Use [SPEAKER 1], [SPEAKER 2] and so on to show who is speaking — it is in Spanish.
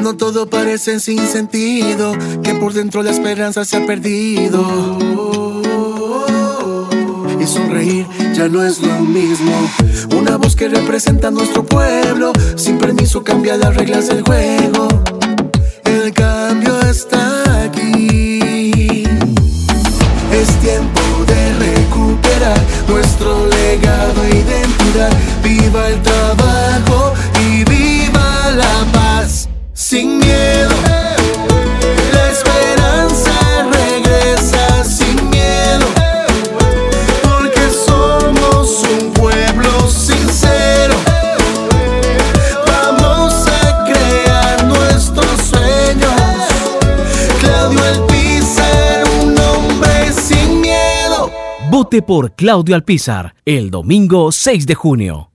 [SPEAKER 1] Cuando todo parece sin sentido, que por dentro la esperanza se ha perdido. Y sonreír ya no es lo mismo. Una voz que representa a nuestro pueblo, sin permiso cambia las reglas del juego. El cambio está aquí. Es tiempo de recuperar nuestro legado e identidad. Viva el trabajo Sin miedo. La esperanza regresa sin miedo. Porque somos un pueblo sincero. Vamos a crear nuestros sueños. Claudio Alpizar, un hombre sin miedo.
[SPEAKER 2] Vote por Claudio Alpizar el domingo 6 de junio.